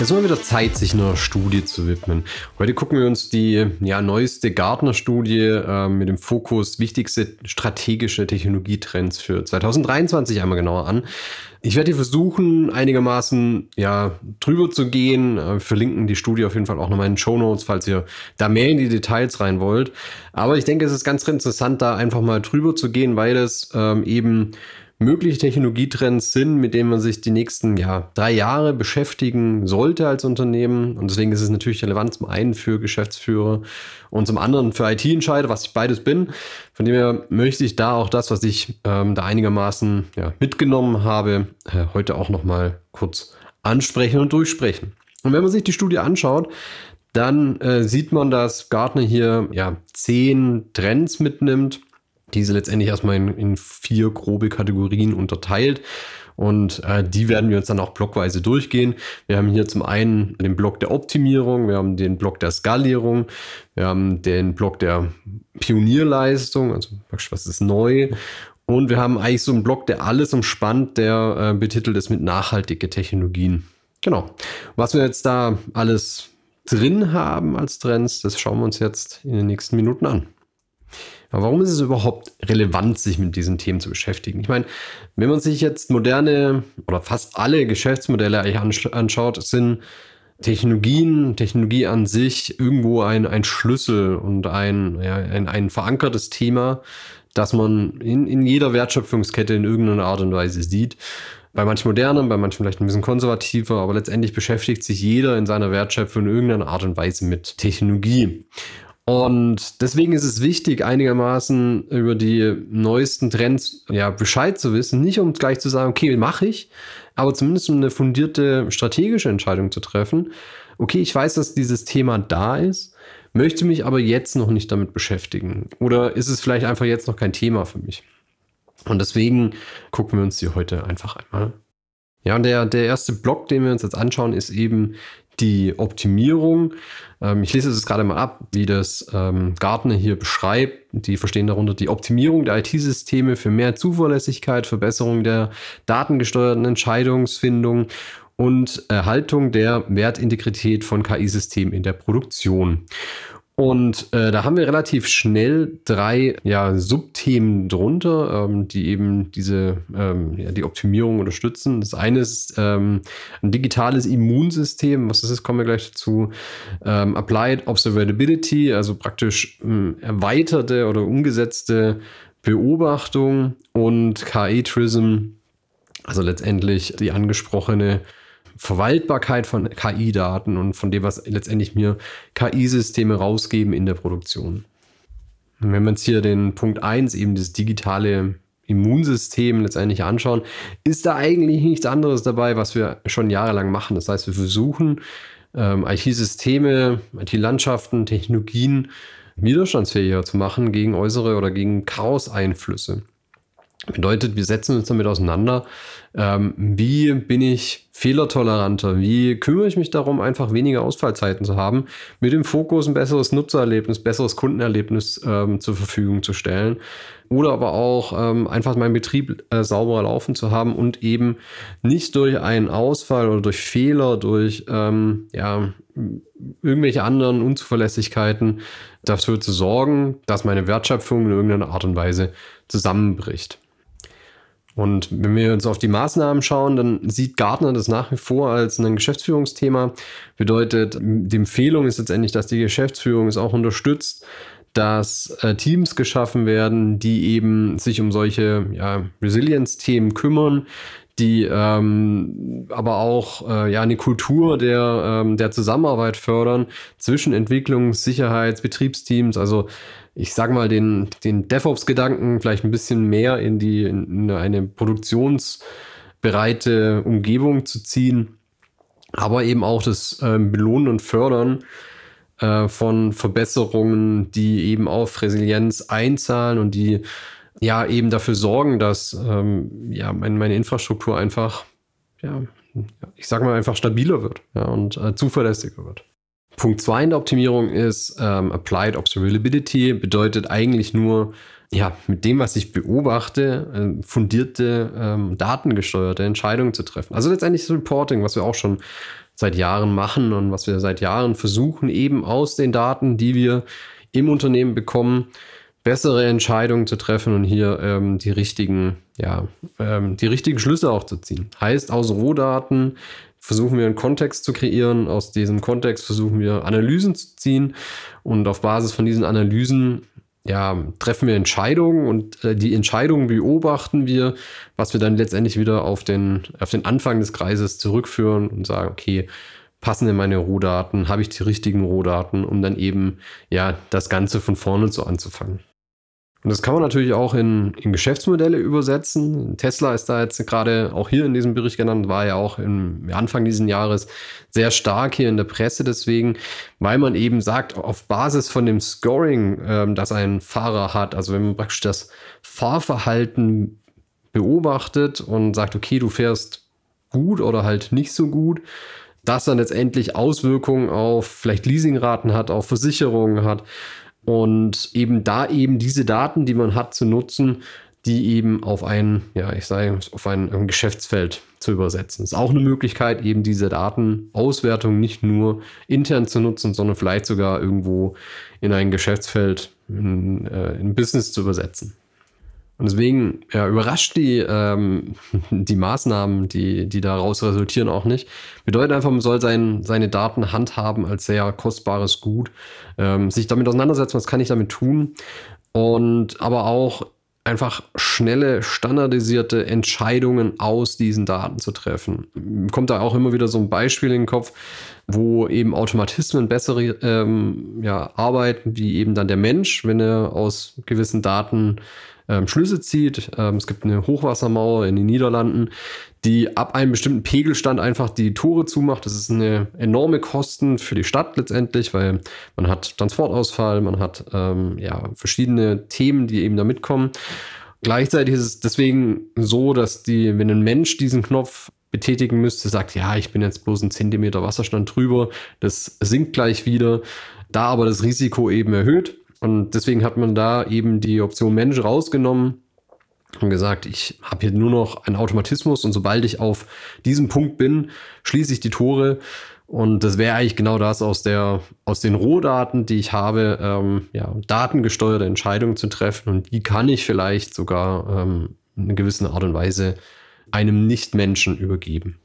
Es mal wieder Zeit, sich einer Studie zu widmen. Heute gucken wir uns die ja, neueste Gartner-Studie äh, mit dem Fokus wichtigste strategische Technologietrends für 2023 einmal genauer an. Ich werde hier versuchen, einigermaßen ja, drüber zu gehen. Wir äh, verlinken die Studie auf jeden Fall auch nochmal in den Show Notes, falls ihr da mehr in die Details rein wollt. Aber ich denke, es ist ganz interessant, da einfach mal drüber zu gehen, weil es ähm, eben mögliche Technologietrends sind, mit denen man sich die nächsten ja, drei Jahre beschäftigen sollte als Unternehmen. Und deswegen ist es natürlich relevant zum einen für Geschäftsführer und zum anderen für IT-Entscheider, was ich beides bin. Von dem her möchte ich da auch das, was ich ähm, da einigermaßen ja, mitgenommen habe, äh, heute auch nochmal kurz ansprechen und durchsprechen. Und wenn man sich die Studie anschaut, dann äh, sieht man, dass Gartner hier ja zehn Trends mitnimmt diese letztendlich erstmal in, in vier grobe Kategorien unterteilt. Und äh, die werden wir uns dann auch blockweise durchgehen. Wir haben hier zum einen den Block der Optimierung, wir haben den Block der Skalierung, wir haben den Block der Pionierleistung, also was ist neu. Und wir haben eigentlich so einen Block, der alles umspannt, der äh, betitelt ist mit nachhaltige Technologien. Genau. Was wir jetzt da alles drin haben als Trends, das schauen wir uns jetzt in den nächsten Minuten an. Aber warum ist es überhaupt relevant, sich mit diesen Themen zu beschäftigen? Ich meine, wenn man sich jetzt moderne oder fast alle Geschäftsmodelle eigentlich anschaut, sind Technologien, Technologie an sich irgendwo ein, ein Schlüssel und ein, ja, ein, ein verankertes Thema, das man in, in jeder Wertschöpfungskette in irgendeiner Art und Weise sieht. Bei manchen modernen, bei manchen vielleicht ein bisschen konservativer, aber letztendlich beschäftigt sich jeder in seiner Wertschöpfung in irgendeiner Art und Weise mit Technologie. Und deswegen ist es wichtig, einigermaßen über die neuesten Trends ja, Bescheid zu wissen. Nicht um gleich zu sagen, okay, mache ich, aber zumindest um eine fundierte strategische Entscheidung zu treffen. Okay, ich weiß, dass dieses Thema da ist, möchte mich aber jetzt noch nicht damit beschäftigen. Oder ist es vielleicht einfach jetzt noch kein Thema für mich? Und deswegen gucken wir uns die heute einfach einmal. Ja, und der, der erste Block, den wir uns jetzt anschauen, ist eben die Optimierung. Ähm, ich lese es gerade mal ab, wie das ähm, Gartner hier beschreibt. Die verstehen darunter die Optimierung der IT-Systeme für mehr Zuverlässigkeit, Verbesserung der datengesteuerten Entscheidungsfindung und Erhaltung der Wertintegrität von KI-Systemen in der Produktion. Und äh, da haben wir relativ schnell drei ja, Subthemen drunter, ähm, die eben diese ähm, ja, die Optimierung unterstützen. Das eine ist ähm, ein digitales Immunsystem, was das ist, kommen wir gleich dazu. Ähm, Applied Observability, also praktisch ähm, erweiterte oder umgesetzte Beobachtung und KI-Trism, also letztendlich die angesprochene Verwaltbarkeit von KI-Daten und von dem, was letztendlich mir KI-Systeme rausgeben in der Produktion. Und wenn wir uns hier den Punkt 1, eben das digitale Immunsystem letztendlich anschauen, ist da eigentlich nichts anderes dabei, was wir schon jahrelang machen. Das heißt, wir versuchen, ähm, IT-Systeme, IT-Landschaften, Technologien widerstandsfähiger zu machen gegen äußere oder gegen Chaos-Einflüsse. Bedeutet, wir setzen uns damit auseinander, ähm, wie bin ich fehlertoleranter, wie kümmere ich mich darum, einfach weniger Ausfallzeiten zu haben, mit dem Fokus ein besseres Nutzererlebnis, besseres Kundenerlebnis ähm, zur Verfügung zu stellen oder aber auch ähm, einfach meinen Betrieb äh, sauberer laufen zu haben und eben nicht durch einen Ausfall oder durch Fehler, durch ähm, ja, irgendwelche anderen Unzuverlässigkeiten dafür zu sorgen, dass meine Wertschöpfung in irgendeiner Art und Weise zusammenbricht. Und wenn wir uns auf die Maßnahmen schauen, dann sieht Gartner das nach wie vor als ein Geschäftsführungsthema. Bedeutet, die Empfehlung ist letztendlich, dass die Geschäftsführung es auch unterstützt, dass äh, Teams geschaffen werden, die eben sich um solche ja, Resilience-Themen kümmern, die ähm, aber auch äh, ja eine Kultur der, ähm, der Zusammenarbeit fördern zwischen Entwicklungs-, Sicherheits-, Betriebsteams. Also ich sage mal, den, den DevOps-Gedanken vielleicht ein bisschen mehr in, die, in eine produktionsbereite Umgebung zu ziehen, aber eben auch das äh, Belohnen und Fördern äh, von Verbesserungen, die eben auf Resilienz einzahlen und die ja eben dafür sorgen, dass ähm, ja, meine, meine Infrastruktur einfach, ja, ich sag mal, einfach stabiler wird ja, und äh, zuverlässiger wird. Punkt 2 in der Optimierung ist ähm, Applied Observability, bedeutet eigentlich nur, ja, mit dem, was ich beobachte, äh, fundierte, ähm, datengesteuerte Entscheidungen zu treffen. Also letztendlich das Reporting, was wir auch schon seit Jahren machen und was wir seit Jahren versuchen, eben aus den Daten, die wir im Unternehmen bekommen, bessere Entscheidungen zu treffen und hier ähm, die richtigen, ja, ähm, die richtigen Schlüsse auch zu ziehen. Heißt, aus Rohdaten versuchen wir einen Kontext zu kreieren. Aus diesem Kontext versuchen wir Analysen zu ziehen und auf Basis von diesen Analysen ja, treffen wir Entscheidungen und äh, die Entscheidungen beobachten wir, was wir dann letztendlich wieder auf den, auf den Anfang des Kreises zurückführen und sagen, okay, passen denn meine Rohdaten, habe ich die richtigen Rohdaten, um dann eben ja das Ganze von vorne so anzufangen. Und das kann man natürlich auch in, in Geschäftsmodelle übersetzen. Tesla ist da jetzt gerade auch hier in diesem Bericht genannt, war ja auch im Anfang dieses Jahres sehr stark hier in der Presse deswegen, weil man eben sagt, auf Basis von dem Scoring, ähm, das ein Fahrer hat, also wenn man praktisch das Fahrverhalten beobachtet und sagt, okay, du fährst gut oder halt nicht so gut, das dann letztendlich Auswirkungen auf vielleicht Leasingraten hat, auf Versicherungen hat und eben da eben diese Daten, die man hat, zu nutzen, die eben auf ein, ja, ich sage, auf ein, ein Geschäftsfeld zu übersetzen. Ist auch eine Möglichkeit, eben diese Datenauswertung nicht nur intern zu nutzen, sondern vielleicht sogar irgendwo in ein Geschäftsfeld, in, äh, in Business zu übersetzen. Und deswegen ja, überrascht die, ähm, die Maßnahmen, die, die daraus resultieren, auch nicht. Bedeutet einfach, man soll sein, seine Daten handhaben als sehr kostbares Gut, ähm, sich damit auseinandersetzen, was kann ich damit tun. Und aber auch einfach schnelle, standardisierte Entscheidungen aus diesen Daten zu treffen. Kommt da auch immer wieder so ein Beispiel in den Kopf, wo eben Automatismen bessere ähm, ja, arbeiten, wie eben dann der Mensch, wenn er aus gewissen Daten ähm, Schlüsse zieht. Ähm, es gibt eine Hochwassermauer in den Niederlanden, die ab einem bestimmten Pegelstand einfach die Tore zumacht. Das ist eine enorme Kosten für die Stadt letztendlich, weil man hat Transportausfall, man hat ähm, ja verschiedene Themen, die eben da mitkommen. Gleichzeitig ist es deswegen so, dass die, wenn ein Mensch diesen Knopf betätigen müsste, sagt, ja, ich bin jetzt bloß ein Zentimeter Wasserstand drüber, das sinkt gleich wieder. Da aber das Risiko eben erhöht, und deswegen hat man da eben die Option Mensch rausgenommen und gesagt, ich habe hier nur noch einen Automatismus und sobald ich auf diesem Punkt bin, schließe ich die Tore. Und das wäre eigentlich genau das aus, der, aus den Rohdaten, die ich habe, ähm, ja, datengesteuerte Entscheidungen zu treffen. Und die kann ich vielleicht sogar ähm, in einer gewissen Art und Weise einem Nichtmenschen übergeben.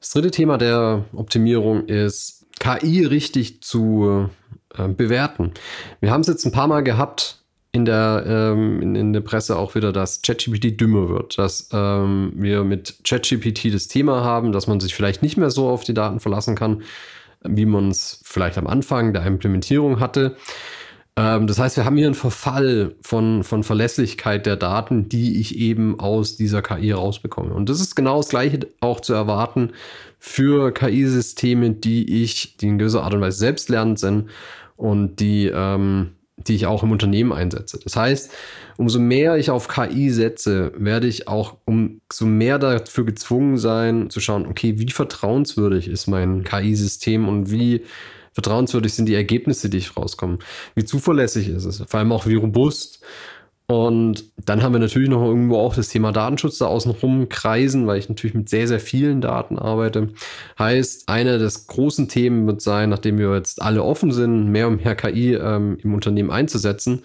Das dritte Thema der Optimierung ist, KI richtig zu äh, bewerten. Wir haben es jetzt ein paar Mal gehabt in der, ähm, in, in, der Presse auch wieder, dass ChatGPT dümmer wird, dass ähm, wir mit ChatGPT das Thema haben, dass man sich vielleicht nicht mehr so auf die Daten verlassen kann, wie man es vielleicht am Anfang der Implementierung hatte. Ähm, das heißt, wir haben hier einen Verfall von, von Verlässlichkeit der Daten, die ich eben aus dieser KI rausbekomme. Und das ist genau das Gleiche auch zu erwarten für KI-Systeme, die ich, die in gewisser Art und Weise selbstlernend sind und die, ähm, die ich auch im Unternehmen einsetze. Das heißt, umso mehr ich auf KI setze, werde ich auch umso mehr dafür gezwungen sein, zu schauen, okay, wie vertrauenswürdig ist mein KI-System und wie vertrauenswürdig sind die Ergebnisse, die ich rauskomme. Wie zuverlässig ist es, vor allem auch wie robust. Und dann haben wir natürlich noch irgendwo auch das Thema Datenschutz da außenrum kreisen, weil ich natürlich mit sehr, sehr vielen Daten arbeite. Heißt, eine des großen Themen wird sein, nachdem wir jetzt alle offen sind, mehr und mehr KI ähm, im Unternehmen einzusetzen,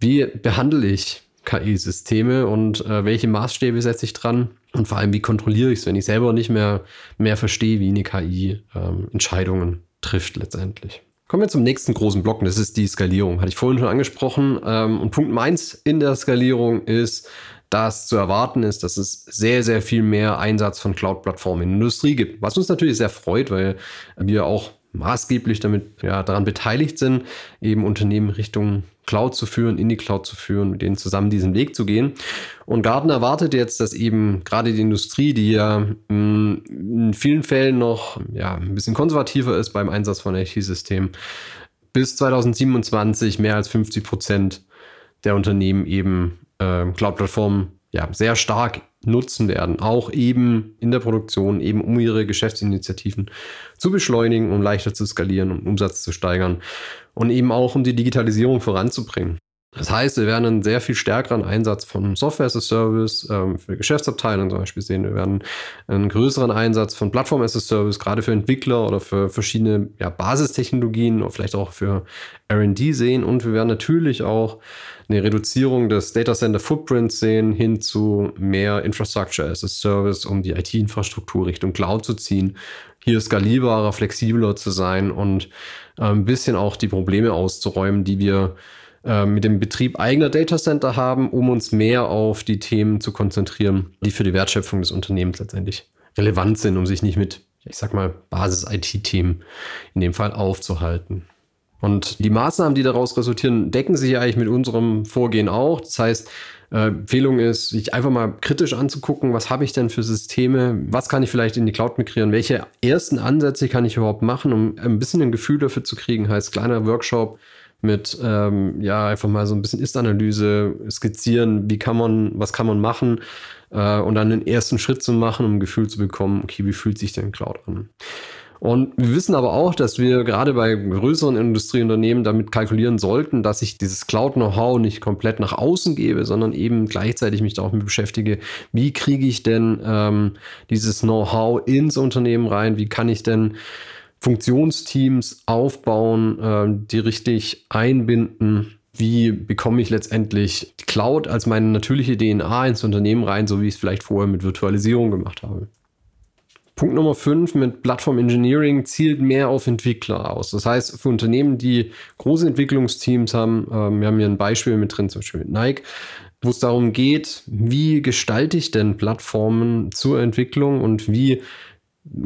wie behandle ich KI-Systeme und äh, welche Maßstäbe setze ich dran? Und vor allem, wie kontrolliere ich es, wenn ich selber nicht mehr, mehr verstehe, wie eine KI ähm, Entscheidungen trifft letztendlich. Kommen wir zum nächsten großen Block, und das ist die Skalierung. Hatte ich vorhin schon angesprochen. Ähm, und Punkt 1 in der Skalierung ist, dass zu erwarten ist, dass es sehr, sehr viel mehr Einsatz von Cloud-Plattformen in der Industrie gibt. Was uns natürlich sehr freut, weil wir auch maßgeblich damit ja, daran beteiligt sind, eben Unternehmen Richtung Cloud zu führen, in die Cloud zu führen, mit denen zusammen diesen Weg zu gehen. Und Gartner erwartet jetzt, dass eben gerade die Industrie, die ja mm, in vielen Fällen noch ja, ein bisschen konservativer ist beim Einsatz von IT-Systemen, bis 2027 mehr als 50 Prozent der Unternehmen eben äh, Cloud-Plattformen ja, sehr stark nutzen werden, auch eben in der Produktion, eben um ihre Geschäftsinitiativen zu beschleunigen, um leichter zu skalieren, um Umsatz zu steigern und eben auch um die Digitalisierung voranzubringen. Das heißt, wir werden einen sehr viel stärkeren Einsatz von Software as a Service ähm, für Geschäftsabteilungen zum Beispiel sehen. Wir werden einen größeren Einsatz von Plattform as a Service, gerade für Entwickler oder für verschiedene ja, Basistechnologien oder vielleicht auch für RD sehen. Und wir werden natürlich auch eine Reduzierung des Data Center Footprints sehen hin zu mehr Infrastructure as a Service, um die IT-Infrastruktur Richtung Cloud zu ziehen, hier skalierbarer, flexibler zu sein und äh, ein bisschen auch die Probleme auszuräumen, die wir äh, mit dem Betrieb eigener Datacenter haben, um uns mehr auf die Themen zu konzentrieren, die für die Wertschöpfung des Unternehmens letztendlich relevant sind, um sich nicht mit, ich sag mal, Basis-IT-Themen in dem Fall aufzuhalten. Und die Maßnahmen, die daraus resultieren, decken sich eigentlich mit unserem Vorgehen auch. Das heißt, äh, Empfehlung ist, sich einfach mal kritisch anzugucken, was habe ich denn für Systeme, was kann ich vielleicht in die Cloud migrieren, welche ersten Ansätze kann ich überhaupt machen, um ein bisschen ein Gefühl dafür zu kriegen, heißt kleiner Workshop, mit ähm, ja einfach mal so ein bisschen Ist-Analyse skizzieren, wie kann man, was kann man machen äh, und dann den ersten Schritt zu machen, um ein Gefühl zu bekommen, okay, wie fühlt sich denn Cloud an? Und wir wissen aber auch, dass wir gerade bei größeren Industrieunternehmen damit kalkulieren sollten, dass ich dieses Cloud-Know-how nicht komplett nach außen gebe, sondern eben gleichzeitig mich da auch mit beschäftige, wie kriege ich denn ähm, dieses Know-how ins Unternehmen rein, wie kann ich denn Funktionsteams aufbauen, äh, die richtig einbinden. Wie bekomme ich letztendlich Cloud als meine natürliche DNA ins Unternehmen rein, so wie ich es vielleicht vorher mit Virtualisierung gemacht habe? Punkt Nummer 5 mit Plattform Engineering zielt mehr auf Entwickler aus. Das heißt, für Unternehmen, die große Entwicklungsteams haben, äh, wir haben hier ein Beispiel mit drin, zum Beispiel mit Nike, wo es darum geht, wie gestalte ich denn Plattformen zur Entwicklung und wie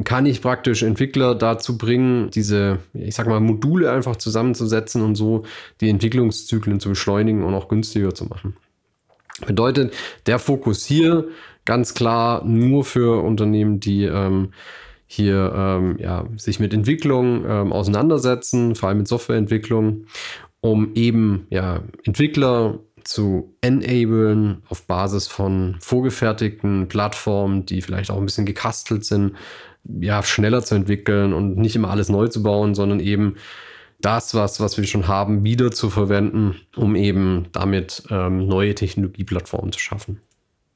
kann ich praktisch Entwickler dazu bringen, diese, ich sag mal, Module einfach zusammenzusetzen und so die Entwicklungszyklen zu beschleunigen und auch günstiger zu machen. Bedeutet, der Fokus hier ganz klar nur für Unternehmen, die ähm, hier ähm, ja, sich mit Entwicklung ähm, auseinandersetzen, vor allem mit Softwareentwicklung, um eben ja, Entwickler zu enablen auf Basis von vorgefertigten Plattformen, die vielleicht auch ein bisschen gekastelt sind, ja, schneller zu entwickeln und nicht immer alles neu zu bauen, sondern eben das, was, was wir schon haben, wieder zu verwenden, um eben damit ähm, neue Technologieplattformen zu schaffen.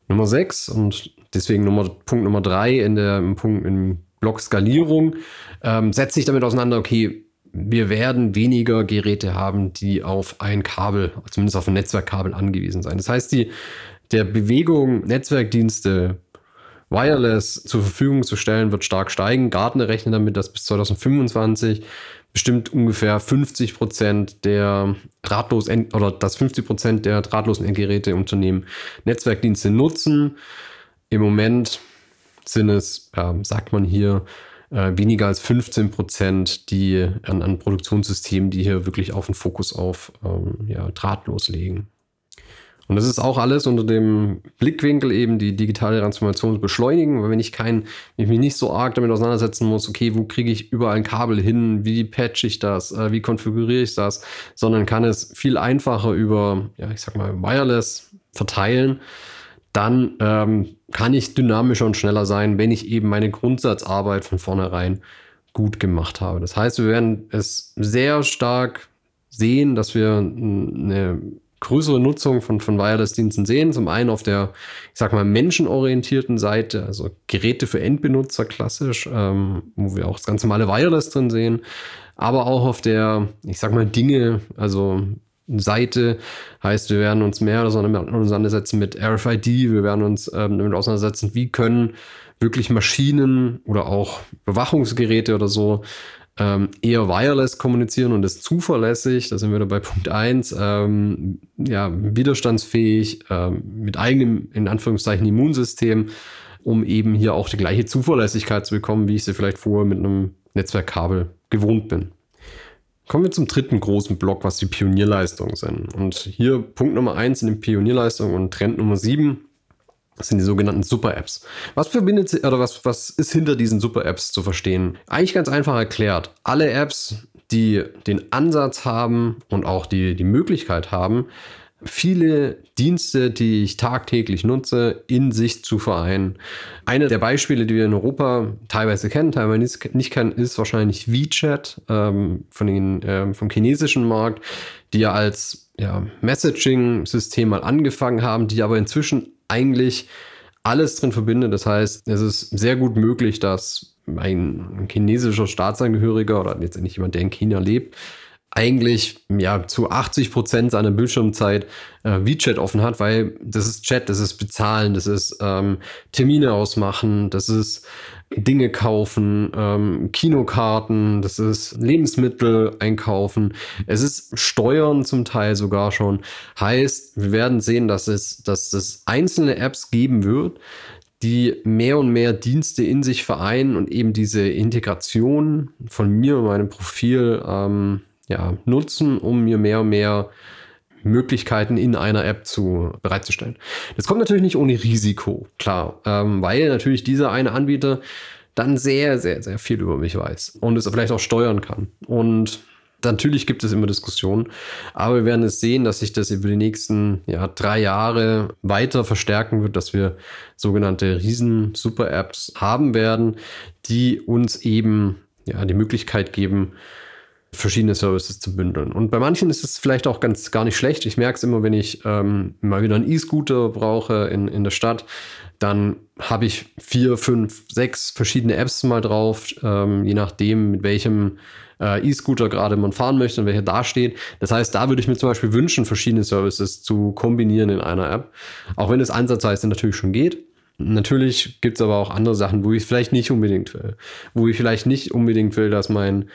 Nummer 6 und deswegen Nummer, Punkt Nummer 3 in der im Punkt im Block Skalierung ähm, setzt sich damit auseinander, okay, wir werden weniger Geräte haben, die auf ein Kabel, zumindest auf ein Netzwerkkabel angewiesen sein. Das heißt, die, der Bewegung Netzwerkdienste wireless zur Verfügung zu stellen, wird stark steigen. Gartner rechnet damit, dass bis 2025 bestimmt ungefähr 50 Prozent der drahtlos oder dass 50 Prozent der drahtlosen Endgeräte Unternehmen Netzwerkdienste nutzen. Im Moment sind es, ja, sagt man hier, äh, weniger als 15 Prozent, die an, an Produktionssystemen, die hier wirklich auf den Fokus auf ähm, ja, drahtlos legen. Und das ist auch alles unter dem Blickwinkel eben die digitale Transformation zu beschleunigen, weil wenn ich kein, ich mich nicht so arg damit auseinandersetzen muss, okay, wo kriege ich überall ein Kabel hin, wie patch ich das, äh, wie konfiguriere ich das, sondern kann es viel einfacher über, ja, ich sag mal, wireless verteilen, dann ähm, kann ich dynamischer und schneller sein, wenn ich eben meine Grundsatzarbeit von vornherein gut gemacht habe. Das heißt, wir werden es sehr stark sehen, dass wir eine größere Nutzung von, von Wireless-Diensten sehen. Zum einen auf der, ich sag mal, menschenorientierten Seite, also Geräte für Endbenutzer klassisch, ähm, wo wir auch das ganz normale Wireless drin sehen, aber auch auf der, ich sag mal, Dinge, also Seite. Heißt, wir werden uns mehr auseinandersetzen mit RFID, wir werden uns ähm, damit auseinandersetzen, wie können wirklich Maschinen oder auch Bewachungsgeräte oder so ähm, eher wireless kommunizieren und ist zuverlässig, da sind wir da bei Punkt 1, ähm, ja, widerstandsfähig, ähm, mit eigenem, in Anführungszeichen, Immunsystem, um eben hier auch die gleiche Zuverlässigkeit zu bekommen, wie ich sie vielleicht vorher mit einem Netzwerkkabel gewohnt bin. Kommen wir zum dritten großen Block, was die Pionierleistungen sind. Und hier Punkt Nummer 1 in den Pionierleistungen und Trend Nummer 7 das sind die sogenannten Super-Apps. Was verbindet oder was, was ist hinter diesen Super-Apps zu verstehen? Eigentlich ganz einfach erklärt. Alle Apps, die den Ansatz haben und auch die, die Möglichkeit haben, viele Dienste, die ich tagtäglich nutze, in sich zu vereinen. Eine der Beispiele, die wir in Europa teilweise kennen, teilweise nicht kennen, ist wahrscheinlich WeChat ähm, von den, äh, vom chinesischen Markt, die ja als ja, Messaging-System mal angefangen haben, die aber inzwischen eigentlich alles drin verbindet. Das heißt, es ist sehr gut möglich, dass ein chinesischer Staatsangehöriger oder letztendlich jemand, der in China lebt, eigentlich ja zu 80 Prozent seiner Bildschirmzeit äh, WeChat offen hat, weil das ist Chat, das ist Bezahlen, das ist ähm, Termine ausmachen, das ist Dinge kaufen, ähm, Kinokarten, das ist Lebensmittel einkaufen, es ist Steuern zum Teil sogar schon. Heißt, wir werden sehen, dass es, dass es einzelne Apps geben wird, die mehr und mehr Dienste in sich vereinen und eben diese Integration von mir und meinem Profil ähm, ja, nutzen, um mir mehr und mehr Möglichkeiten in einer App zu bereitzustellen. Das kommt natürlich nicht ohne Risiko, klar, ähm, weil natürlich dieser eine Anbieter dann sehr, sehr, sehr viel über mich weiß und es vielleicht auch steuern kann. Und natürlich gibt es immer Diskussionen, aber wir werden es sehen, dass sich das über die nächsten ja, drei Jahre weiter verstärken wird, dass wir sogenannte Riesen-Super-Apps haben werden, die uns eben ja, die Möglichkeit geben, verschiedene Services zu bündeln. Und bei manchen ist es vielleicht auch ganz gar nicht schlecht. Ich merke es immer, wenn ich ähm, mal wieder einen E-Scooter brauche in, in der Stadt, dann habe ich vier, fünf, sechs verschiedene Apps mal drauf, ähm, je nachdem, mit welchem äh, E-Scooter gerade man fahren möchte und welcher da steht. Das heißt, da würde ich mir zum Beispiel wünschen, verschiedene Services zu kombinieren in einer App. Auch wenn es ansatzweise natürlich schon geht. Natürlich gibt es aber auch andere Sachen, wo ich vielleicht nicht unbedingt will. Wo ich vielleicht nicht unbedingt will, dass mein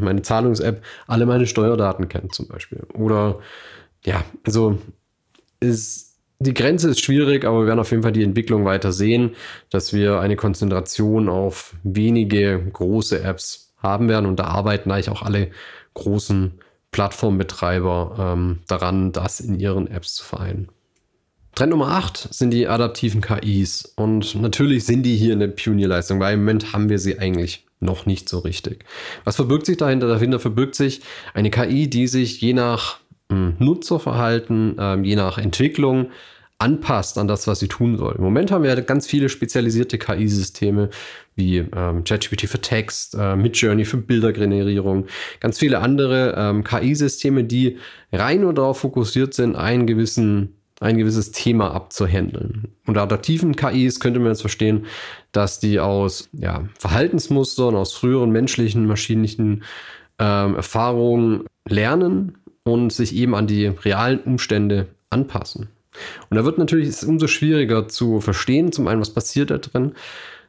meine Zahlungs-App alle meine Steuerdaten kennt zum Beispiel. Oder ja, also ist, die Grenze ist schwierig, aber wir werden auf jeden Fall die Entwicklung weiter sehen, dass wir eine Konzentration auf wenige große Apps haben werden und da arbeiten eigentlich auch alle großen Plattformbetreiber ähm, daran, das in ihren Apps zu vereinen. Trend Nummer 8 sind die adaptiven KIs. Und natürlich sind die hier eine Pionierleistung, weil im Moment haben wir sie eigentlich noch nicht so richtig. Was verbirgt sich dahinter? Dahinter verbirgt sich eine KI, die sich je nach hm, Nutzerverhalten, äh, je nach Entwicklung anpasst an das, was sie tun soll. Im Moment haben wir ganz viele spezialisierte KI-Systeme wie ähm, ChatGPT für Text, äh, Midjourney für Bildergenerierung, ganz viele andere ähm, KI-Systeme, die rein nur darauf fokussiert sind, einen gewissen ein gewisses Thema abzuhandeln. Unter adaptiven KIs könnte man jetzt verstehen, dass die aus ja, Verhaltensmustern, aus früheren menschlichen, maschinlichen ähm, Erfahrungen lernen und sich eben an die realen Umstände anpassen. Und da wird natürlich es umso schwieriger zu verstehen, zum einen, was passiert da drin,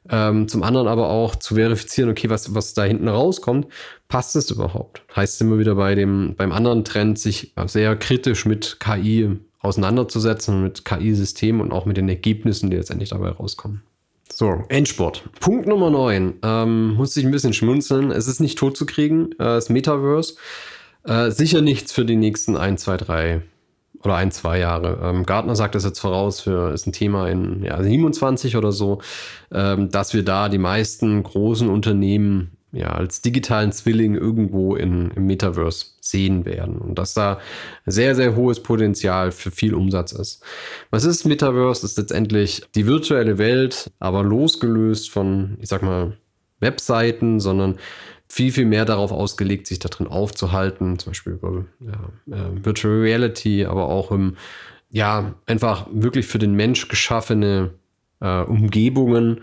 ähm, zum anderen aber auch zu verifizieren, okay, was, was da hinten rauskommt, passt es überhaupt? Heißt immer wieder bei dem, beim anderen Trend, sich sehr kritisch mit KI auseinanderzusetzen mit KI-Systemen und auch mit den Ergebnissen, die letztendlich dabei rauskommen. So, Endsport. Punkt Nummer 9. Ähm, muss ich ein bisschen schmunzeln. Es ist nicht tot zu kriegen, äh, das Metaverse. Äh, sicher nichts für die nächsten 1, 2, 3 oder ein, zwei Jahre. Ähm, Gartner sagt das jetzt voraus, für ist ein Thema in ja, 27 oder so, ähm, dass wir da die meisten großen Unternehmen ja, als digitalen Zwilling irgendwo in, im Metaverse sehen werden und dass da sehr, sehr hohes Potenzial für viel Umsatz ist. Was ist Metaverse? Das ist letztendlich die virtuelle Welt, aber losgelöst von, ich sag mal, Webseiten, sondern viel, viel mehr darauf ausgelegt, sich da drin aufzuhalten, zum Beispiel über ja, äh, Virtual Reality, aber auch im, ja, einfach wirklich für den Mensch geschaffene äh, Umgebungen,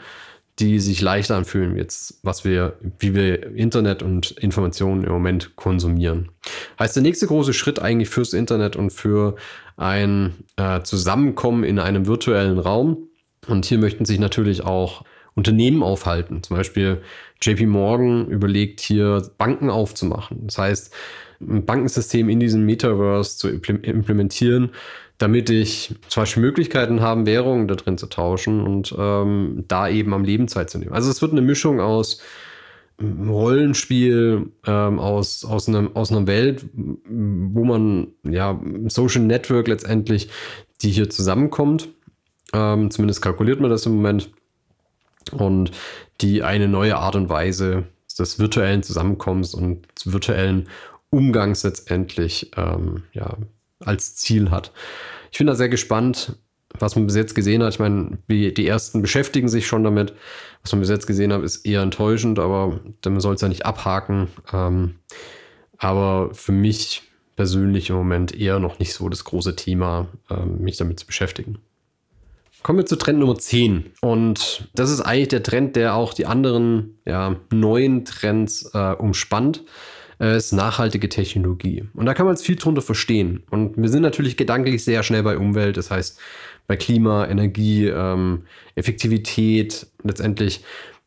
die sich leichter anfühlen, jetzt, was wir, wie wir Internet und Informationen im Moment konsumieren. Heißt der nächste große Schritt eigentlich fürs Internet und für ein äh, Zusammenkommen in einem virtuellen Raum. Und hier möchten sich natürlich auch Unternehmen aufhalten. Zum Beispiel JP Morgan überlegt hier Banken aufzumachen. Das heißt, ein Bankensystem in diesem Metaverse zu implementieren, damit ich zum Beispiel Möglichkeiten haben, Währungen da drin zu tauschen und ähm, da eben am Leben Zeit zu nehmen. Also es wird eine Mischung aus ähm, Rollenspiel, ähm, aus, aus, einem, aus einer Welt, wo man, ja, Social Network letztendlich, die hier zusammenkommt. Ähm, zumindest kalkuliert man das im Moment. Und die eine neue Art und Weise des virtuellen Zusammenkommens und des virtuellen Umgangs letztendlich ähm, ja, als Ziel hat. Ich bin da sehr gespannt, was man bis jetzt gesehen hat. Ich meine, die ersten beschäftigen sich schon damit. Was man bis jetzt gesehen hat, ist eher enttäuschend, aber man soll es ja nicht abhaken. Ähm, aber für mich persönlich im Moment eher noch nicht so das große Thema, ähm, mich damit zu beschäftigen. Kommen wir zu Trend Nummer 10. Und das ist eigentlich der Trend, der auch die anderen ja, neuen Trends äh, umspannt. Äh, ist nachhaltige Technologie. Und da kann man jetzt viel drunter verstehen. Und wir sind natürlich gedanklich sehr schnell bei Umwelt, das heißt bei Klima, Energie, ähm, Effektivität, letztendlich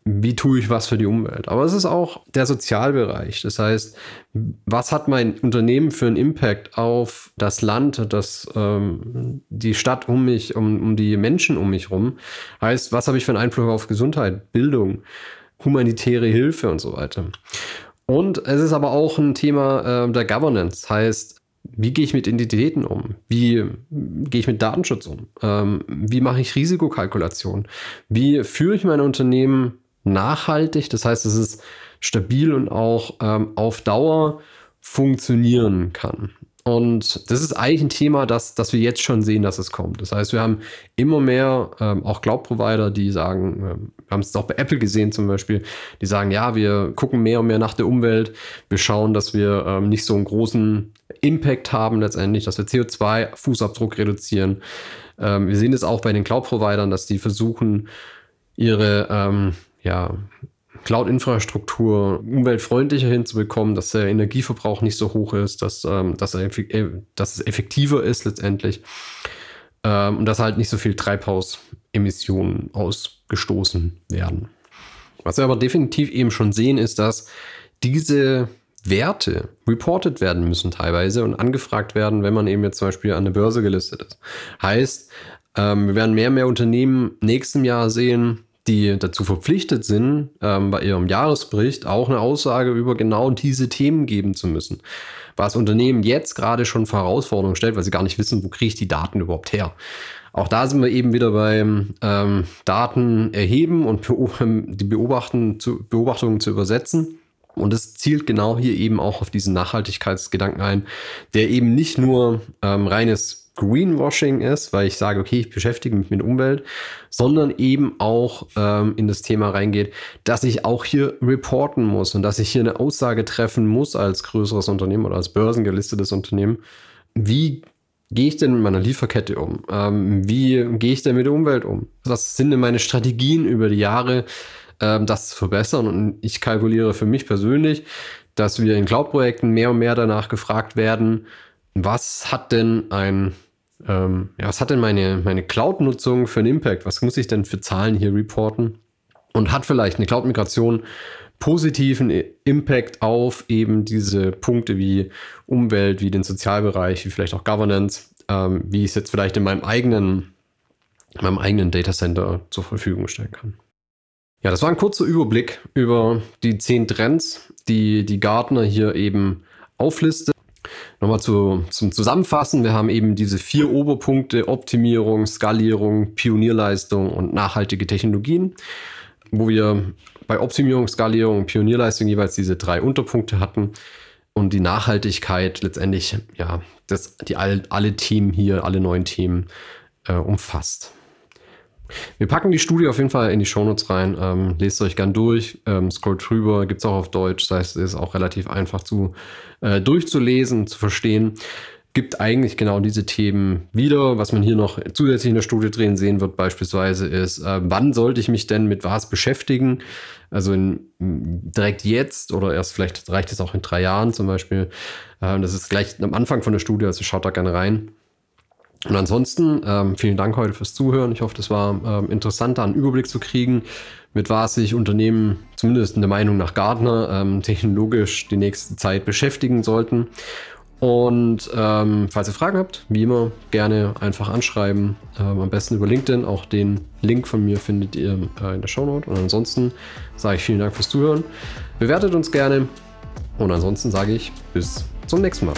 wie tue ich was für die Umwelt. Aber es ist auch der Sozialbereich. Das heißt, was hat mein Unternehmen für einen Impact auf das Land, das, ähm, die Stadt um mich, um, um die Menschen um mich herum? Heißt, was habe ich für einen Einfluss auf Gesundheit, Bildung, humanitäre Hilfe und so weiter? Und es ist aber auch ein Thema äh, der Governance. Heißt, wie gehe ich mit Identitäten um? Wie gehe ich mit Datenschutz um? Ähm, wie mache ich Risikokalkulation? Wie führe ich mein Unternehmen nachhaltig. Das heißt, dass es stabil und auch ähm, auf Dauer funktionieren kann. Und das ist eigentlich ein Thema, das, das wir jetzt schon sehen, dass es kommt. Das heißt, wir haben immer mehr ähm, auch Cloud-Provider, die sagen, äh, wir haben es auch bei Apple gesehen zum Beispiel, die sagen, ja, wir gucken mehr und mehr nach der Umwelt. Wir schauen, dass wir ähm, nicht so einen großen Impact haben letztendlich, dass wir CO2-Fußabdruck reduzieren. Ähm, wir sehen es auch bei den Cloud-Providern, dass die versuchen, ihre ähm, ja, Cloud-Infrastruktur umweltfreundlicher hinzubekommen, dass der Energieverbrauch nicht so hoch ist, dass, ähm, dass, er, äh, dass es effektiver ist letztendlich ähm, und dass halt nicht so viel Treibhausemissionen ausgestoßen werden. Was wir aber definitiv eben schon sehen, ist, dass diese Werte reported werden müssen teilweise und angefragt werden, wenn man eben jetzt zum Beispiel an der Börse gelistet ist. Heißt, ähm, wir werden mehr und mehr Unternehmen nächstem Jahr sehen, die dazu verpflichtet sind, ähm, bei ihrem Jahresbericht auch eine Aussage über genau diese Themen geben zu müssen. Was Unternehmen jetzt gerade schon vor Herausforderungen stellt, weil sie gar nicht wissen, wo kriege ich die Daten überhaupt her. Auch da sind wir eben wieder beim ähm, Daten erheben und die Beobachten zu, Beobachtungen zu übersetzen. Und es zielt genau hier eben auch auf diesen Nachhaltigkeitsgedanken ein, der eben nicht nur ähm, reines Greenwashing ist, weil ich sage, okay, ich beschäftige mich mit Umwelt, sondern eben auch ähm, in das Thema reingeht, dass ich auch hier reporten muss und dass ich hier eine Aussage treffen muss als größeres Unternehmen oder als börsengelistetes Unternehmen. Wie gehe ich denn mit meiner Lieferkette um? Ähm, wie gehe ich denn mit der Umwelt um? Was sind denn meine Strategien über die Jahre, ähm, das zu verbessern? Und ich kalkuliere für mich persönlich, dass wir in Cloud-Projekten mehr und mehr danach gefragt werden, was hat denn ein ähm, ja, was hat denn meine, meine Cloud-Nutzung für einen Impact? Was muss ich denn für Zahlen hier reporten? Und hat vielleicht eine Cloud-Migration positiven Impact auf eben diese Punkte wie Umwelt, wie den Sozialbereich, wie vielleicht auch Governance, ähm, wie ich es jetzt vielleicht in meinem eigenen, in meinem eigenen Datacenter zur Verfügung stellen kann. Ja, das war ein kurzer Überblick über die zehn Trends, die die Gartner hier eben auflistet. Nochmal zu, zum Zusammenfassen. Wir haben eben diese vier Oberpunkte Optimierung, Skalierung, Pionierleistung und nachhaltige Technologien, wo wir bei Optimierung, Skalierung und Pionierleistung jeweils diese drei Unterpunkte hatten und die Nachhaltigkeit letztendlich, ja, das, die all, alle Themen hier, alle neuen Themen äh, umfasst. Wir packen die Studie auf jeden Fall in die Shownotes rein. Ähm, lest euch gern durch, ähm, scrollt drüber, gibt es auch auf Deutsch. Das heißt, es ist auch relativ einfach zu äh, durchzulesen, zu verstehen. Gibt eigentlich genau diese Themen wieder. Was man hier noch zusätzlich in der Studie drin sehen wird, beispielsweise ist, äh, wann sollte ich mich denn mit was beschäftigen? Also in, direkt jetzt oder erst vielleicht reicht es auch in drei Jahren zum Beispiel. Äh, das ist gleich am Anfang von der Studie, also schaut da gerne rein. Und ansonsten, ähm, vielen Dank heute fürs Zuhören. Ich hoffe, das war ähm, interessant, da einen Überblick zu kriegen, mit was sich Unternehmen, zumindest in der Meinung nach Gartner, ähm, technologisch die nächste Zeit beschäftigen sollten. Und ähm, falls ihr Fragen habt, wie immer, gerne einfach anschreiben. Ähm, am besten über LinkedIn. Auch den Link von mir findet ihr äh, in der Shownote. Und ansonsten sage ich vielen Dank fürs Zuhören. Bewertet uns gerne. Und ansonsten sage ich bis zum nächsten Mal.